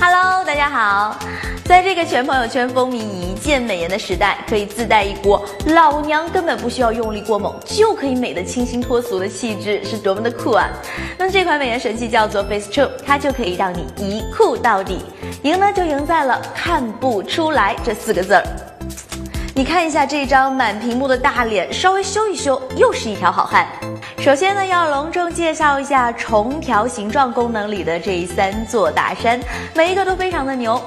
Hello，大家好。在这个全朋友圈风靡一键美颜的时代，可以自带一股老娘根本不需要用力过猛就可以美得清新脱俗的气质，是多么的酷啊！那这款美颜神器叫做 Face True，它就可以让你一酷到底，赢呢就赢在了看不出来这四个字儿。你看一下这张满屏幕的大脸，稍微修一修，又是一条好汉。首先呢，要隆重介绍一下重调形状功能里的这三座大山，每一个都非常的牛。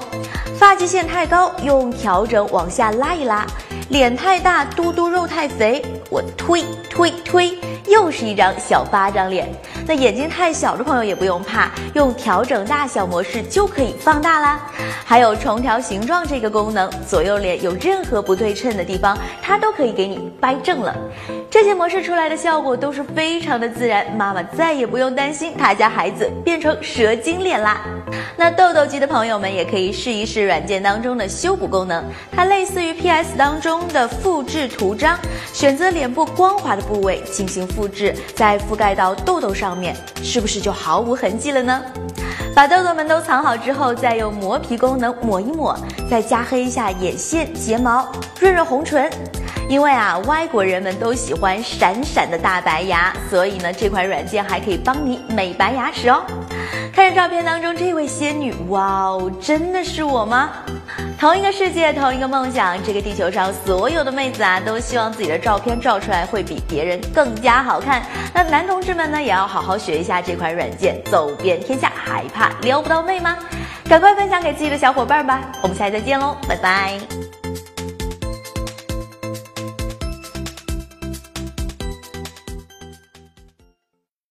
发际线太高，用调整往下拉一拉；脸太大，嘟嘟肉太肥，我推推推，又是一张小巴掌脸。那眼睛太小的朋友也不用怕，用调整大小模式就可以放大啦。还有重调形状这个功能，左右脸有任何不对称的地方，它都可以给你掰正了。这些模式出来的效果都是非常的自然，妈妈再也不用担心她家孩子变成蛇精脸啦。那痘痘肌的朋友们也可以试一试软件当中的修补功能，它类似于 PS 当中中的复制图章，选择脸部光滑的部位进行复制，再覆盖到痘痘上面，是不是就毫无痕迹了呢？把痘痘们都藏好之后，再用磨皮功能抹一抹，再加黑一下眼线、睫毛，润润红唇。因为啊，外国人们都喜欢闪闪的大白牙，所以呢，这款软件还可以帮你美白牙齿哦。看着照片当中这位仙女，哇哦，真的是我吗？同一个世界，同一个梦想，这个地球上所有的妹子啊，都希望自己的照片照出来会比别人更加好看。那男同志们呢，也要好好学一下这款软件，走遍天下还怕撩不到妹吗？赶快分享给自己的小伙伴吧！我们下期再见喽，拜拜。